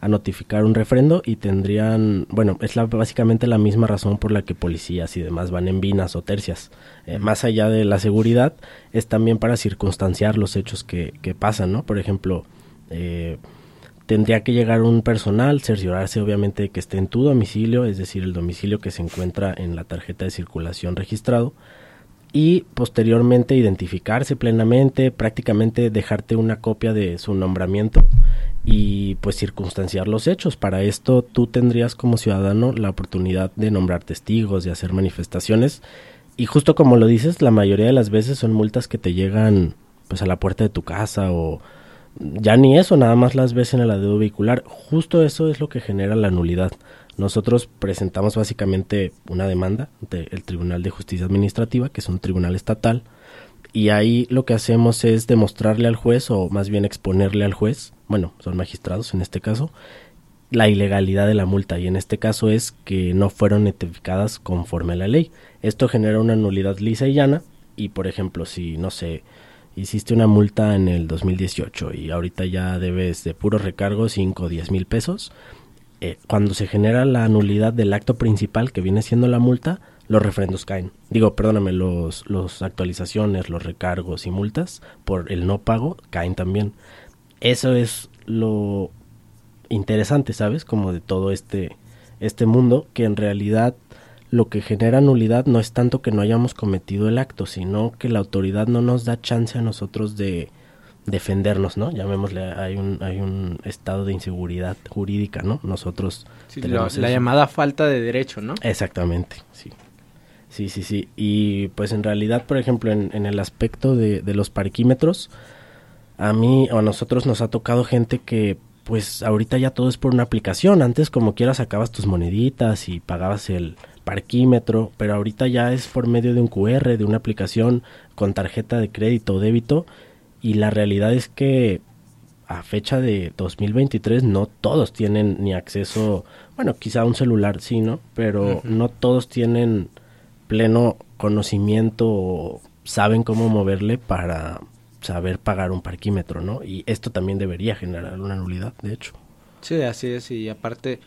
a notificar un refrendo y tendrían, bueno, es la, básicamente la misma razón por la que policías y demás van en vinas o tercias. Eh, más allá de la seguridad, es también para circunstanciar los hechos que, que pasan, ¿no? Por ejemplo, eh, tendría que llegar un personal, cerciorarse obviamente de que esté en tu domicilio, es decir, el domicilio que se encuentra en la tarjeta de circulación registrado, y posteriormente identificarse plenamente, prácticamente dejarte una copia de su nombramiento y pues circunstanciar los hechos. Para esto tú tendrías como ciudadano la oportunidad de nombrar testigos, de hacer manifestaciones y justo como lo dices, la mayoría de las veces son multas que te llegan pues a la puerta de tu casa o ya ni eso, nada más las ves en el adeudo vehicular. Justo eso es lo que genera la nulidad. Nosotros presentamos básicamente una demanda ante el Tribunal de Justicia Administrativa, que es un tribunal estatal, y ahí lo que hacemos es demostrarle al juez, o más bien exponerle al juez, bueno, son magistrados en este caso, la ilegalidad de la multa y en este caso es que no fueron notificadas conforme a la ley. Esto genera una nulidad lisa y llana y por ejemplo si no sé hiciste una multa en el 2018 y ahorita ya debes de puro recargo 5 o 10 mil pesos, eh, cuando se genera la nulidad del acto principal que viene siendo la multa, los refrendos caen. Digo, perdóname, los, los actualizaciones, los recargos y multas por el no pago caen también. Eso es lo interesante, ¿sabes? Como de todo este, este mundo, que en realidad lo que genera nulidad no es tanto que no hayamos cometido el acto, sino que la autoridad no nos da chance a nosotros de defendernos, ¿no? Llamémosle, hay un, hay un estado de inseguridad jurídica, ¿no? Nosotros la llamada falta de derecho, ¿no? Exactamente, sí. Sí, sí, sí. Y pues en realidad, por ejemplo, en, en el aspecto de, de, los parquímetros, a mí o a nosotros nos ha tocado gente que pues ahorita ya todo es por una aplicación. Antes como quieras sacabas tus moneditas y pagabas el parquímetro, pero ahorita ya es por medio de un QR, de una aplicación con tarjeta de crédito o débito. Y la realidad es que a fecha de 2023 no todos tienen ni acceso, bueno, quizá un celular sí, ¿no? Pero uh -huh. no todos tienen pleno conocimiento o saben cómo moverle para saber pagar un parquímetro, ¿no? Y esto también debería generar una nulidad, de hecho. Sí, así es, y aparte,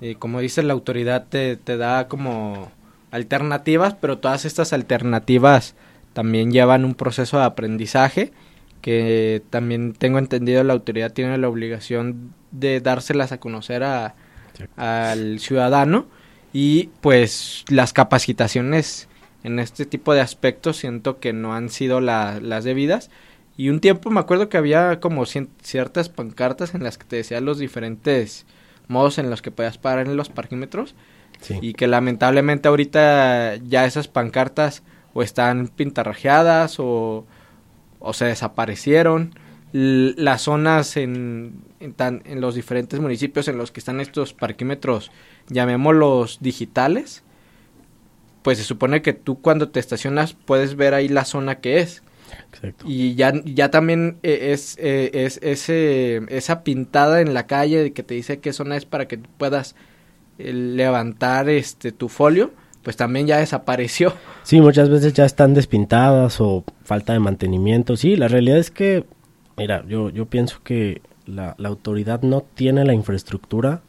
eh, como dice la autoridad, te, te da como alternativas, pero todas estas alternativas también llevan un proceso de aprendizaje que también tengo entendido la autoridad tiene la obligación de dárselas a conocer a, al ciudadano y pues las capacitaciones en este tipo de aspectos siento que no han sido las debidas. Y un tiempo me acuerdo que había como ciertas pancartas en las que te decían los diferentes modos en los que podías parar en los parquímetros y que lamentablemente ahorita ya esas pancartas o están pintarrajeadas o, o se desaparecieron. Las zonas en, en, los diferentes municipios en los que están estos parquímetros, llamémoslos digitales, pues se supone que tú cuando te estacionas puedes ver ahí la zona que es. Y ya, ya también eh, es, eh, es ese, esa pintada en la calle que te dice qué zona es para que puedas eh, levantar este tu folio, pues también ya desapareció. Sí, muchas veces ya están despintadas o falta de mantenimiento. Sí, la realidad es que Mira, yo, yo pienso que la, la autoridad no tiene la infraestructura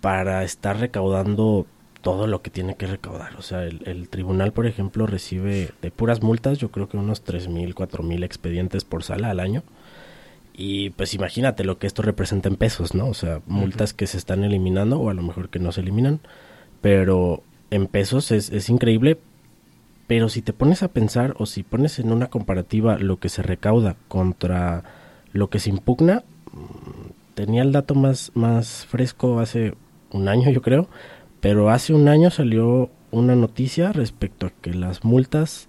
para estar recaudando todo lo que tiene que recaudar. O sea, el, el, tribunal, por ejemplo, recibe de puras multas, yo creo que unos 3.000, 4.000 expedientes por sala al año. Y pues imagínate lo que esto representa en pesos, ¿no? O sea, multas que se están eliminando o a lo mejor que no se eliminan. Pero en pesos es, es increíble pero si te pones a pensar o si pones en una comparativa lo que se recauda contra lo que se impugna, mm, tenía el dato más, más fresco hace un año yo creo, pero hace un año salió una noticia respecto a que las multas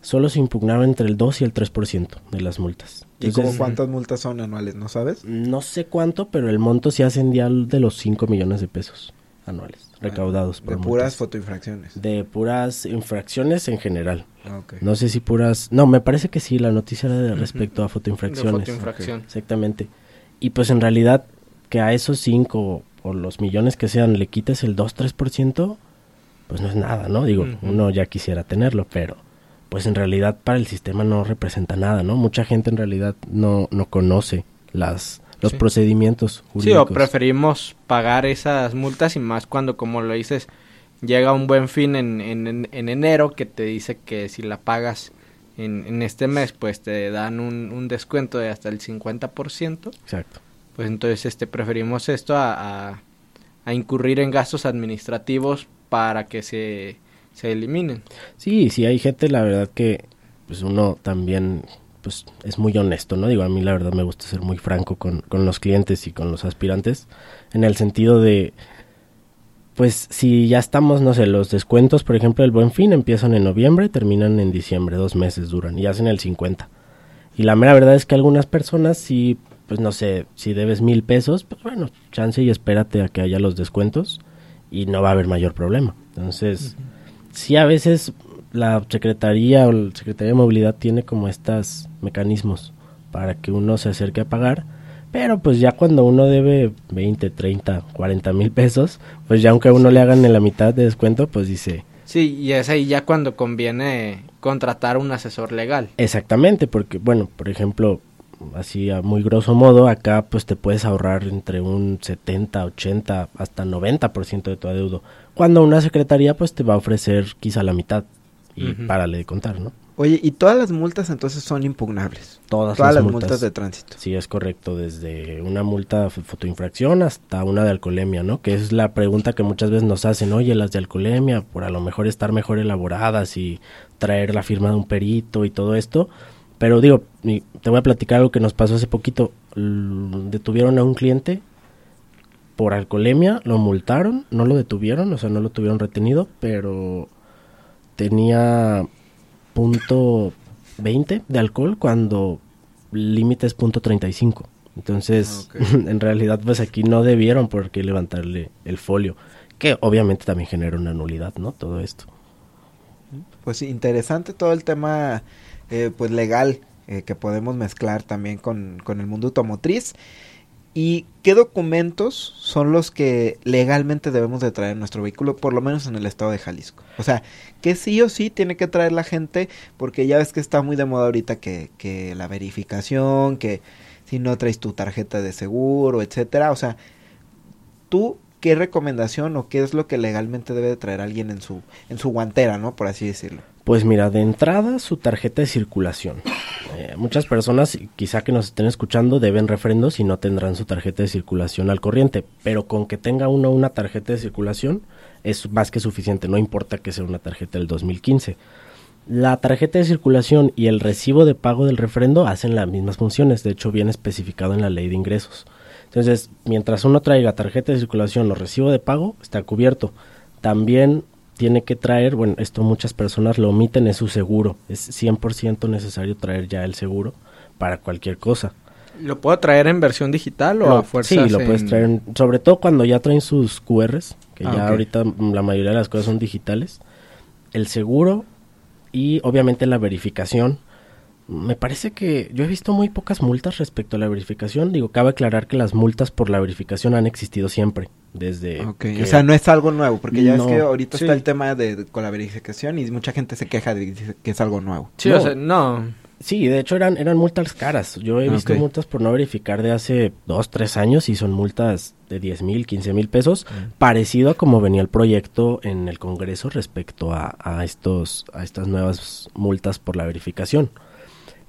solo se impugnaban entre el 2 y el 3% de las multas. ¿Y como cuántas multas son anuales? ¿No sabes? No sé cuánto, pero el monto se ascendía de los 5 millones de pesos anuales recaudados por de puras fotoinfracciones. De puras infracciones en general. Ah, no sé si puras no me parece que sí la noticia era de respecto a fotoinfracciones. exactamente. Y pues en realidad que a esos cinco o los millones que sean le quites el 2-3%, pues no es nada, ¿no? Digo, uno ya quisiera tenerlo, pero pues en realidad para el sistema no representa nada, ¿no? Mucha gente en realidad no, no conoce las los procedimientos jurídicos. Sí, o preferimos pagar esas multas y más cuando, como lo dices, llega un buen fin en, en, en enero que te dice que si la pagas en, en este mes, pues te dan un, un descuento de hasta el 50%. Exacto. Pues entonces este preferimos esto a, a, a incurrir en gastos administrativos para que se, se eliminen. Sí, sí hay gente, la verdad que pues uno también pues es muy honesto, ¿no? Digo, a mí la verdad me gusta ser muy franco con, con los clientes y con los aspirantes, en el sentido de, pues si ya estamos, no sé, los descuentos, por ejemplo, el buen fin empiezan en noviembre, terminan en diciembre, dos meses duran y hacen el 50. Y la mera verdad es que algunas personas, si, pues no sé, si debes mil pesos, pues bueno, chance y espérate a que haya los descuentos y no va a haber mayor problema. Entonces, sí a veces la Secretaría o la Secretaría de Movilidad tiene como estos mecanismos para que uno se acerque a pagar, pero pues ya cuando uno debe 20, 30, 40 mil pesos, pues ya aunque uno le hagan en la mitad de descuento, pues dice... Sí, y es ahí ya cuando conviene contratar un asesor legal. Exactamente, porque bueno, por ejemplo, así a muy grosso modo, acá pues te puedes ahorrar entre un 70, 80, hasta 90% de tu adeudo. Cuando una secretaría pues te va a ofrecer quizá la mitad y párale de contar, ¿no? Oye, ¿y todas las multas entonces son impugnables? Todas, las, multas. de tránsito. Sí, es correcto, desde una multa de fotoinfracción hasta una de alcoholemia, ¿no? Que es la pregunta que muchas veces nos hacen, oye, las de alcoholemia, por a lo mejor estar mejor elaboradas y traer la firma de un perito y todo esto. Pero digo, te voy a platicar algo que nos pasó hace poquito. Detuvieron a un cliente por alcoholemia, lo multaron, no lo detuvieron, o sea, no lo tuvieron retenido, pero tenía punto 20 de alcohol cuando límite es punto 35. Entonces, ah, en realidad, pues aquí no debieron por qué levantarle el folio, que obviamente también genera una nulidad, ¿no? Todo esto. Pues interesante todo el tema, eh, pues legal, eh, que podemos mezclar también con, con el mundo automotriz. ¿Y qué documentos son los que legalmente debemos de traer en nuestro vehículo, por lo menos en el estado de Jalisco? O sea, que sí o sí tiene que traer la gente, porque ya ves que está muy de moda ahorita que, que la verificación, que si no traes tu tarjeta de seguro, etcétera. O sea, tú qué recomendación o qué es lo que legalmente debe de traer alguien en su en su guantera, ¿no? Por así decirlo. Pues mira, de entrada su tarjeta de circulación. Eh, muchas personas, quizá que nos estén escuchando, deben refrendos y no tendrán su tarjeta de circulación al corriente, pero con que tenga uno una tarjeta de circulación es más que suficiente, no importa que sea una tarjeta del 2015. La tarjeta de circulación y el recibo de pago del refrendo hacen las mismas funciones, de hecho viene especificado en la ley de ingresos. Entonces, mientras uno traiga tarjeta de circulación o recibo de pago, está cubierto. También tiene que traer, bueno, esto muchas personas lo omiten, es su seguro. Es 100% necesario traer ya el seguro para cualquier cosa. ¿Lo puedo traer en versión digital o a fuerzas Sí, lo puedes traer, sobre todo cuando ya traen sus QRs, que ah, ya ahorita la mayoría de las cosas son digitales. El seguro y obviamente la verificación me parece que yo he visto muy pocas multas respecto a la verificación. Digo, cabe aclarar que las multas por la verificación han existido siempre. Desde. O sea, no es algo nuevo, porque ya es que ahorita está el tema de, con la verificación y mucha gente se queja de que es algo nuevo. Sí, o sea, no. Sí, de hecho eran, eran multas caras. Yo he visto multas por no verificar de hace dos, tres años y son multas de 10 mil, 15 mil pesos, mm. parecido a como venía el proyecto en el Congreso respecto a, a, estos, a estas nuevas multas por la verificación.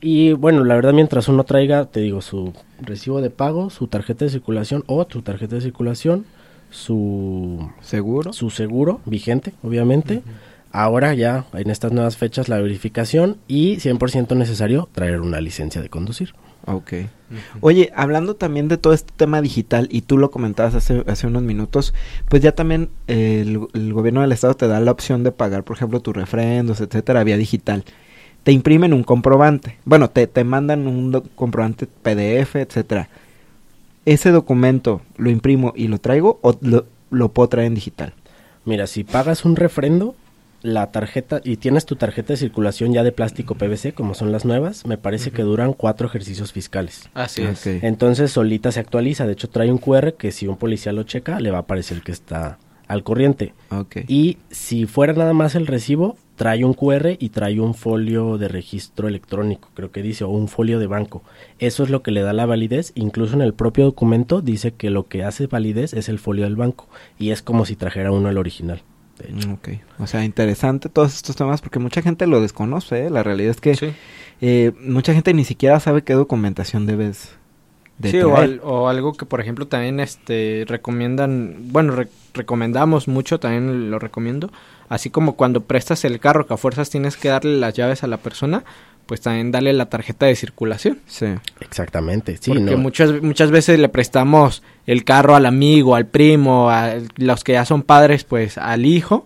Y bueno, la verdad, mientras uno traiga, te digo, su recibo de pago, su tarjeta de circulación o su tarjeta de circulación, su seguro, su seguro vigente, obviamente. Ahora ya, en estas nuevas fechas, la verificación y 100% necesario traer una licencia de conducir. Ok. Oye, hablando también de todo este tema digital, y tú lo comentabas hace, hace unos minutos, pues ya también el, el, gobierno del estado te da la opción de pagar, por ejemplo, tus refrendos, etcétera, vía digital te imprimen un comprobante. Bueno, te, te mandan un comprobante PDF, etcétera. ¿Ese documento lo imprimo y lo traigo o lo, lo, puedo traer en digital? Mira, si pagas un refrendo, la tarjeta y tienes tu tarjeta de circulación ya de plástico PVC, como son las nuevas, me parece que duran cuatro ejercicios fiscales. Así es. Entonces solita se actualiza. De hecho, trae un QR que si un policía lo checa, le va a parecer que está al corriente. Y si fuera nada más el recibo, trae un QR y trae un folio de registro electrónico, creo que dice, o un folio de banco. Eso es lo que le da la validez. Incluso en el propio documento dice que lo que hace validez es el folio del banco. Y es como si trajera uno el original. Mm, ok, o sea, interesante todos estos temas porque mucha gente lo desconoce. ¿eh? La realidad es que eh, mucha gente ni siquiera sabe qué documentación debes sí, o, algo que, por ejemplo, también este recomiendan, bueno, recomendamos mucho, también lo recomiendo, así como cuando prestas el carro que a fuerzas tienes que darle las llaves a la persona, pues también dale la tarjeta de circulación. Sí, exactamente. Sí, Porque muchas, muchas veces le prestamos el carro al amigo, al primo, a los que ya son padres, pues al hijo,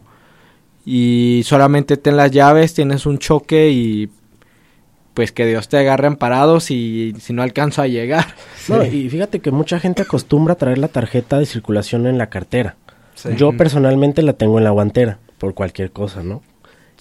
y solamente ten las llaves, tienes un choque y pues que Dios te agarre amparado si, si no alcanzo a llegar. No, y fíjate que mucha gente acostumbra a traer la tarjeta de circulación en la cartera. Yo personalmente la tengo en la guantera, por cualquier cosa, ¿no?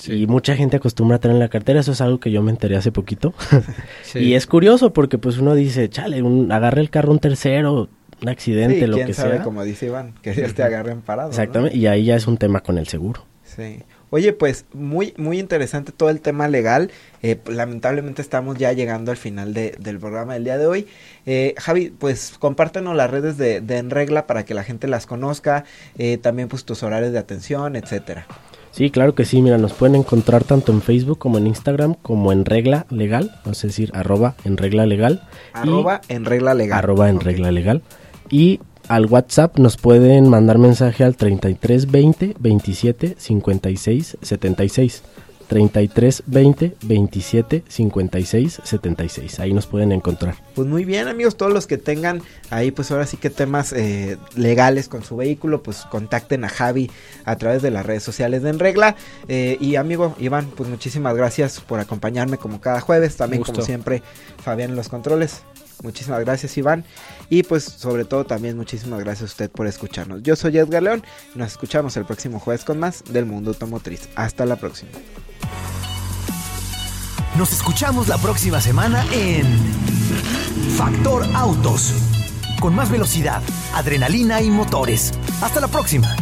Y mucha gente acostumbra a traer en la cartera, eso es algo que yo me enteré hace poquito. y es curioso porque pues uno dice, chale, un, agarre el carro un tercero, un accidente, lo que sea. como dice Iván, que Dios te agarre amparado. Exactamente, y ahí ya es un tema con el seguro. Sí. Oye, pues muy, muy interesante todo el tema legal. Eh, lamentablemente estamos ya llegando al final de, del programa del día de hoy. Eh, Javi, pues compártenos las redes de, de En Regla para que la gente las conozca. Eh, también pues tus horarios de atención, etcétera. Sí, claro que sí. Mira, nos pueden encontrar tanto en Facebook como en Instagram como en Regla Legal, es decir, arroba en Regla Legal. Arroba en Regla Legal. Arroba en Regla Legal. Y al WhatsApp nos pueden mandar mensaje al 33 20 27 56 76. 33 20 27 56 76. Ahí nos pueden encontrar. Pues muy bien, amigos, todos los que tengan ahí, pues ahora sí que temas eh, legales con su vehículo, pues contacten a Javi a través de las redes sociales de En Regla. Eh, y amigo Iván, pues muchísimas gracias por acompañarme como cada jueves. También, como siempre, Fabián en los controles. Muchísimas gracias Iván y pues sobre todo también muchísimas gracias a usted por escucharnos. Yo soy Edgar León y nos escuchamos el próximo jueves con más del mundo automotriz. Hasta la próxima. Nos escuchamos la próxima semana en Factor Autos con más velocidad, adrenalina y motores. Hasta la próxima.